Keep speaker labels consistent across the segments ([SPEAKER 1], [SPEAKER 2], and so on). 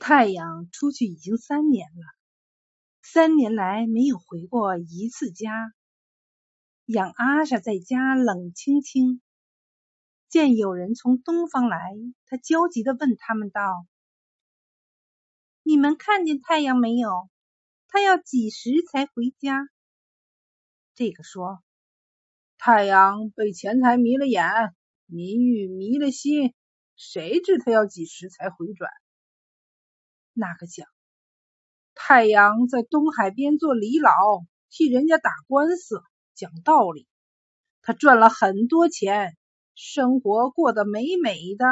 [SPEAKER 1] 太阳出去已经三年了，三年来没有回过一次家。养阿莎在家冷清清，见有人从东方来，他焦急的问他们道：“你们看见太阳没有？他要几时才回家？”这个说：“
[SPEAKER 2] 太阳被钱财迷了眼，民欲迷了心，谁知他要几时才回转？”
[SPEAKER 1] 那个讲：“
[SPEAKER 2] 太阳在东海边做李老，替人家打官司。”讲道理，他赚了很多钱，生活过得美美的。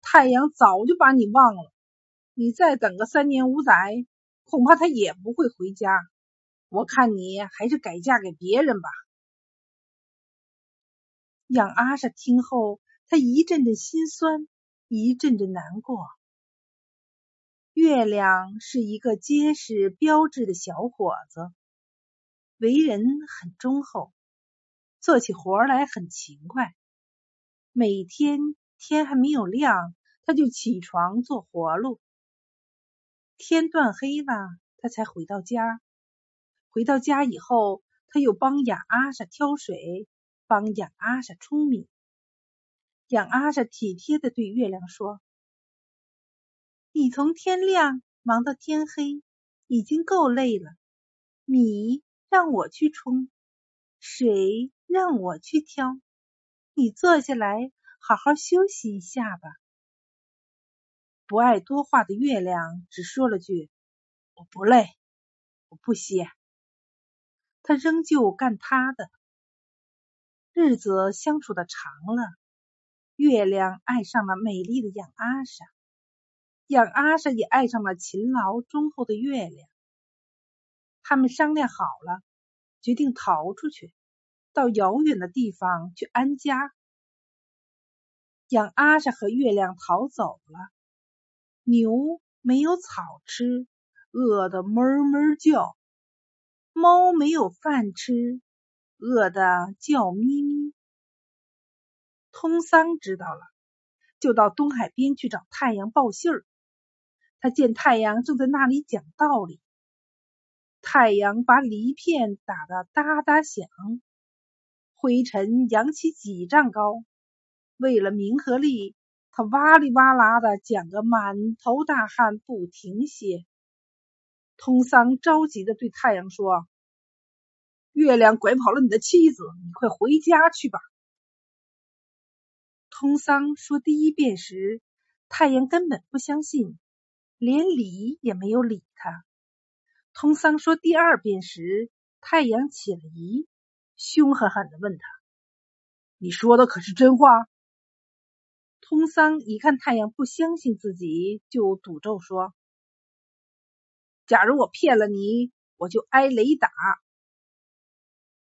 [SPEAKER 2] 太阳早就把你忘了，你再等个三年五载，恐怕他也不会回家。我看你还是改嫁给别人吧。
[SPEAKER 1] 养阿莎听后，他一阵阵心酸，一阵阵难过。月亮是一个结实标致的小伙子。为人很忠厚，做起活来很勤快。每天天还没有亮，他就起床做活路。天断黑了，他才回到家。回到家以后，他又帮养阿莎挑水，帮养阿莎舂米。养阿莎体贴的对月亮说：“你从天亮忙到天黑，已经够累了。米。”让我去冲，水让我去挑，你坐下来好好休息一下吧。不爱多话的月亮只说了句：“我不累，我不歇。”他仍旧干他的。日子相处的长了，月亮爱上了美丽的养阿莎，养阿莎也爱上了勤劳忠厚的月亮。他们商量好了，决定逃出去，到遥远的地方去安家。养阿莎和月亮逃走了，牛没有草吃，饿得哞哞叫；猫没有饭吃，饿得叫咪咪。通桑知道了，就到东海边去找太阳报信儿。他见太阳正在那里讲道理。太阳把梨片打得哒哒响，灰尘扬起几丈高。为了名和利，他哇里哇啦的讲个满头大汗不停歇。通桑着急的对太阳说：“月亮拐跑了你的妻子，你快回家去吧。”通桑说第一遍时，太阳根本不相信，连理也没有理他。通桑说第二遍时，太阳起了疑，凶狠狠的问他：“你说的可是真话？”通桑一看太阳不相信自己，就赌咒说：“假如我骗了你，我就挨雷打。”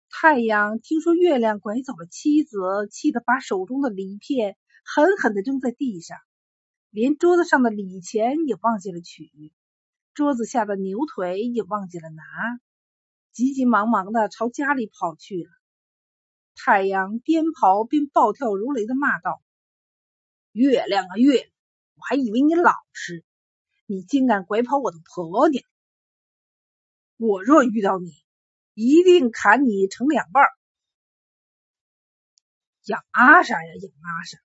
[SPEAKER 1] 太阳听说月亮拐走了妻子，气得把手中的梨片狠狠的扔在地上，连桌子上的礼钱也忘记了取。桌子下的牛腿也忘记了拿，急急忙忙的朝家里跑去了。太阳边跑边暴跳如雷的骂道：“月亮啊月，我还以为你老实，你竟敢拐跑我的婆娘！我若遇到你，一定砍你成两半！”养阿莎呀养阿莎，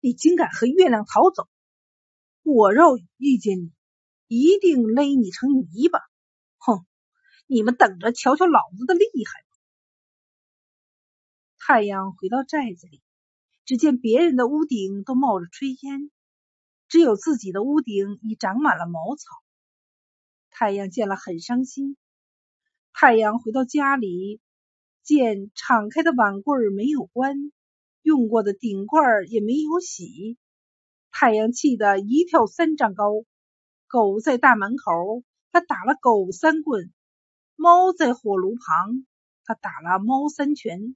[SPEAKER 1] 你竟敢和月亮逃走！我若遇见你，一定勒你成泥巴！哼，你们等着瞧瞧老子的厉害！太阳回到寨子里，只见别人的屋顶都冒着炊烟，只有自己的屋顶已长满了茅草。太阳见了很伤心。太阳回到家里，见敞开的碗柜没有关，用过的顶罐也没有洗。太阳气得一跳三丈高。狗在大门口，他打了狗三棍；猫在火炉旁，他打了猫三拳。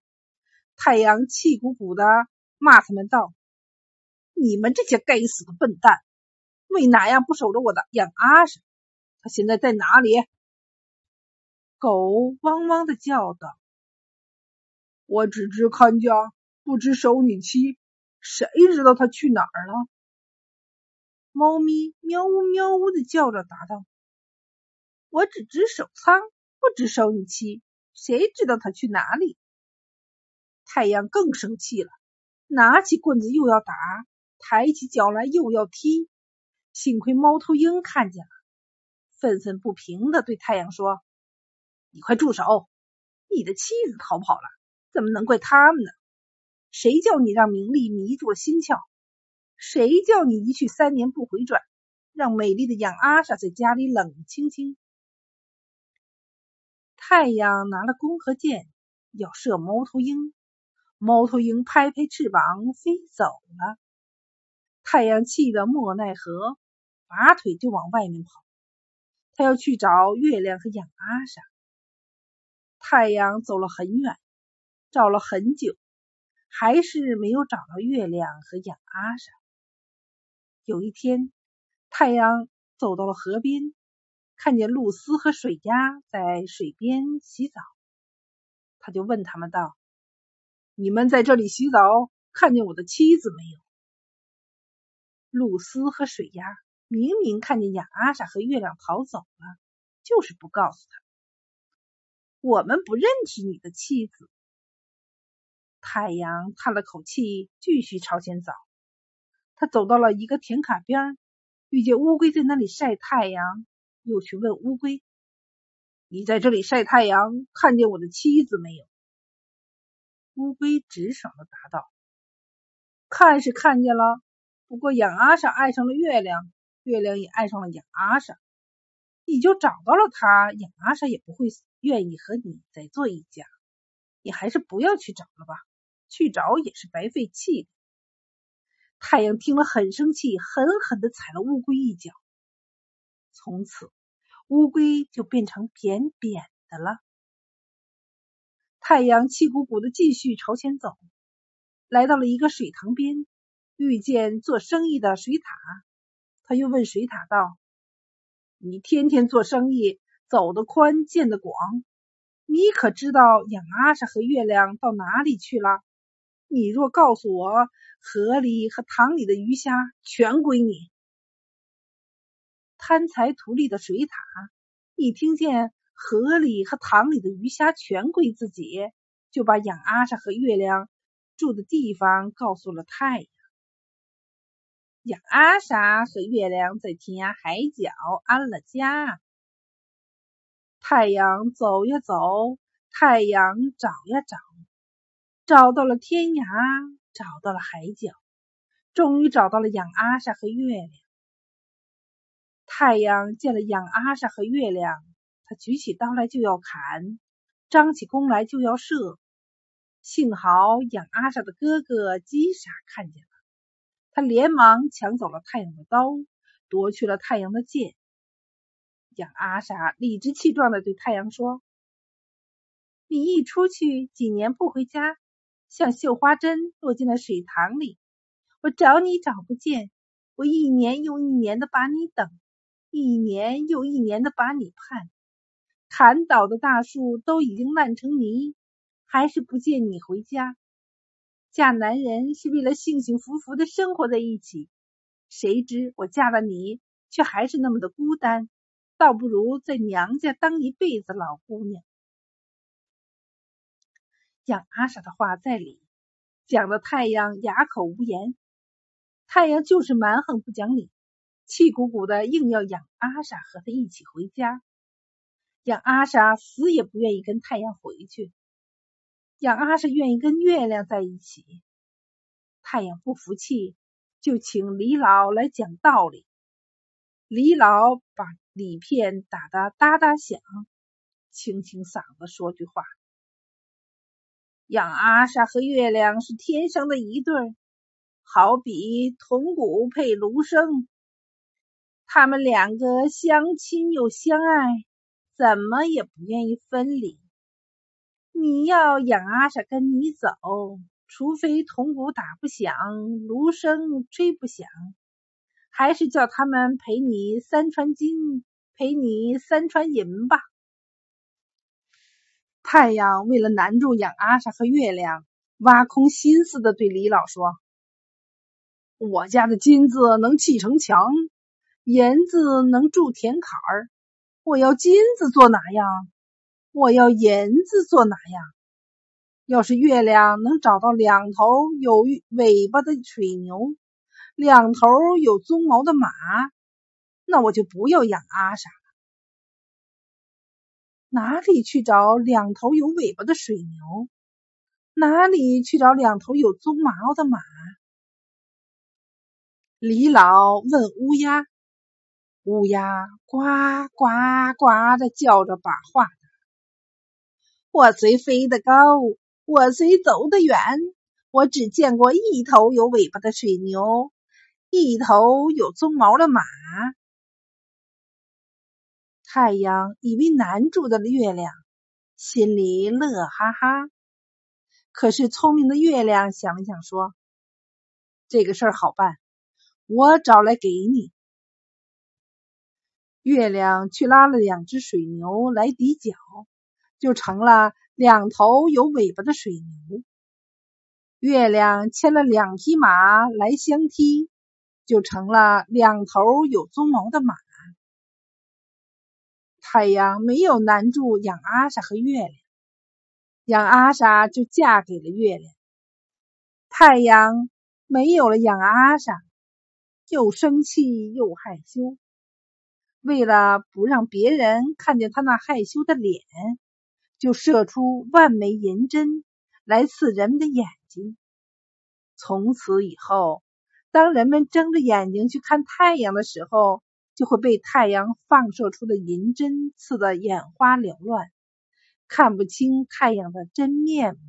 [SPEAKER 1] 太阳气鼓鼓的骂他们道：“你们这些该死的笨蛋，为哪样不守着我的养阿莎？他现在在哪里？”狗汪汪的叫道：“我只知看家，不知守女妻，谁知道他去哪儿了？”
[SPEAKER 2] 猫咪喵呜喵呜的叫着，答道：“我只知守仓，不知收你妻，谁知道他去哪里？”太阳更生气了，拿起棍子又要打，抬起脚来又要踢。幸亏猫头鹰看见了，愤愤不平的对太阳说：“你快住手！你的妻子逃跑了，怎么能怪他们呢？谁叫你让名利迷住了心窍？”谁叫你一去三年不回转，让美丽的养阿莎在家里冷清清？太阳拿了弓和箭要射猫头鹰，猫头鹰拍拍翅膀飞走了。太阳气得莫奈何，拔腿就往外面跑。他要去找月亮和养阿莎。太阳走了很远，找了很久，还是没有找到月亮和养阿莎。有一天，太阳走到了河边，看见露丝和水鸭在水边洗澡，他就问他们道：“你们在这里洗澡，看见我的妻子没有？”露丝和水鸭明明看见雅阿莎和月亮逃走了，就是不告诉他：“我们不认识你的妻子。”太阳叹了口气，继续朝前走。他走到了一个田坎边，遇见乌龟在那里晒太阳，又去问乌龟：“你在这里晒太阳，看见我的妻子没有？”乌龟直爽的答道：“看是看见了，不过养阿莎爱上了月亮，月亮也爱上了养阿莎，你就找到了他，养阿莎也不会愿意和你再做一家。你还是不要去找了吧，去找也是白费气力。”太阳听了很生气，狠狠的踩了乌龟一脚。从此，乌龟就变成扁扁的了。太阳气鼓鼓的继续朝前走，来到了一个水塘边，遇见做生意的水獭。他又问水獭道：“你天天做生意，走得宽，见得广，你可知道养阿莎和月亮到哪里去了？”你若告诉我，河里和塘里的鱼虾全归你。贪财图利的水獭一听见河里和塘里的鱼虾全归自己，就把养阿莎和月亮住的地方告诉了太阳。养阿莎和月亮在天涯海角安了家。太阳走呀走，太阳找呀找。找到了天涯，找到了海角，终于找到了养阿莎和月亮。太阳见了养阿莎和月亮，他举起刀来就要砍，张起弓来就要射。幸好养阿莎的哥哥基傻看见了，他连忙抢走了太阳的刀，夺去了太阳的剑。养阿莎理直气壮的对太阳说：“你一出去，几年不回家。”像绣花针落进了水塘里，我找你找不见，我一年又一年的把你等，一年又一年的把你盼，砍倒的大树都已经烂成泥，还是不见你回家。嫁男人是为了幸幸福福的生活在一起，谁知我嫁了你，却还是那么的孤单，倒不如在娘家当一辈子老姑娘。养阿莎的话在理，讲的太阳哑口无言。太阳就是蛮横不讲理，气鼓鼓的硬要养阿莎和他一起回家。养阿莎死也不愿意跟太阳回去，养阿莎愿意跟月亮在一起。太阳不服气，就请李老来讲道理。李老把李片打得哒哒响，清清嗓子说句话。养阿莎和月亮是天生的一对，好比铜鼓配芦笙，他们两个相亲又相爱，怎么也不愿意分离。你要养阿莎跟你走，除非铜鼓打不响，芦笙吹不响，还是叫他们赔你三川金，赔你三川银吧。太阳为了难住养阿莎和月亮，挖空心思的对李老说：“我家的金子能砌城墙，银子能筑田坎儿。我要金子做哪样？我要银子做哪样？要是月亮能找到两头有尾巴的水牛，两头有鬃毛的马，那我就不要养阿莎。哪里去找两头有尾巴的水牛？哪里去找两头有鬃毛的马？李老问乌鸦，乌鸦呱呱呱的叫着，把话。我虽飞得高。我虽走得远，我只见过一头有尾巴的水牛，一头有鬃毛的马。太阳以为难住的月亮，心里乐哈哈。可是聪明的月亮想了想，说：“这个事儿好办，我找来给你。”月亮去拉了两只水牛来抵脚，就成了。两头有尾巴的水牛，月亮牵了两匹马来相踢，就成了两头有鬃毛的马。太阳没有难住养阿莎和月亮，养阿莎就嫁给了月亮。太阳没有了养阿莎，又生气又害羞。为了不让别人看见他那害羞的脸。就射出万枚银针来刺人们的眼睛。从此以后，当人们睁着眼睛去看太阳的时候，就会被太阳放射出的银针刺得眼花缭乱，看不清太阳的真面目。